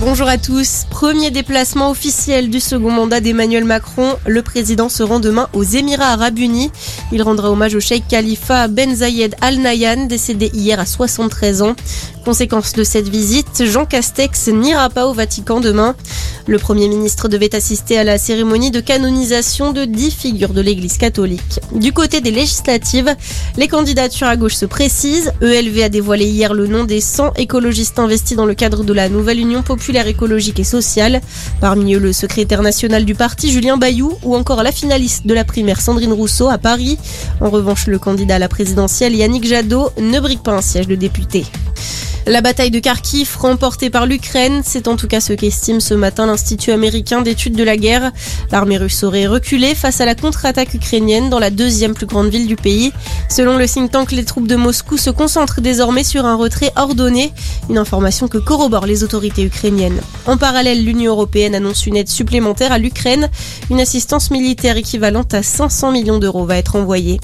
Bonjour à tous. Premier déplacement officiel du second mandat d'Emmanuel Macron. Le président se rend demain aux Émirats Arabes Unis. Il rendra hommage au cheikh Khalifa Ben Zayed Al Nahyan, décédé hier à 73 ans. Conséquence de cette visite, Jean Castex n'ira pas au Vatican demain. Le Premier ministre devait assister à la cérémonie de canonisation de dix figures de l'Église catholique. Du côté des législatives, les candidatures à gauche se précisent. ELV a dévoilé hier le nom des 100 écologistes investis dans le cadre de la nouvelle Union populaire écologique et sociale. Parmi eux, le secrétaire national du parti, Julien Bayou, ou encore la finaliste de la primaire, Sandrine Rousseau, à Paris. En revanche, le candidat à la présidentielle, Yannick Jadot, ne brigue pas un siège de député. La bataille de Kharkiv remportée par l'Ukraine, c'est en tout cas ce qu'estime ce matin l'Institut américain d'études de la guerre. L'armée russe aurait reculé face à la contre-attaque ukrainienne dans la deuxième plus grande ville du pays. Selon le think tank, les troupes de Moscou se concentrent désormais sur un retrait ordonné, une information que corroborent les autorités ukrainiennes. En parallèle, l'Union européenne annonce une aide supplémentaire à l'Ukraine. Une assistance militaire équivalente à 500 millions d'euros va être envoyée.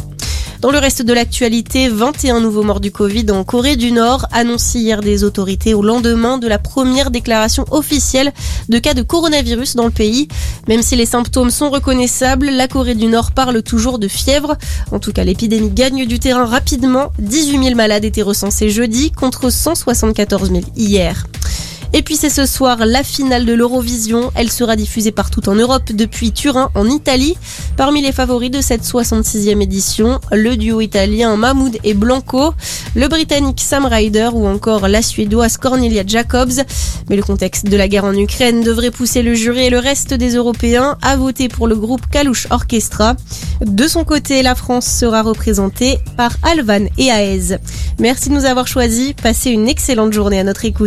Dans le reste de l'actualité, 21 nouveaux morts du Covid en Corée du Nord, annoncés hier des autorités au lendemain de la première déclaration officielle de cas de coronavirus dans le pays. Même si les symptômes sont reconnaissables, la Corée du Nord parle toujours de fièvre. En tout cas, l'épidémie gagne du terrain rapidement. 18 000 malades étaient recensés jeudi contre 174 000 hier. Et puis c'est ce soir la finale de l'Eurovision. Elle sera diffusée partout en Europe depuis Turin en Italie. Parmi les favoris de cette 66e édition, le duo italien Mahmoud et Blanco, le britannique Sam Ryder ou encore la suédoise Cornelia Jacobs. Mais le contexte de la guerre en Ukraine devrait pousser le jury et le reste des Européens à voter pour le groupe Kalush Orchestra. De son côté, la France sera représentée par Alvan et Aez. Merci de nous avoir choisis. Passez une excellente journée à notre écoute.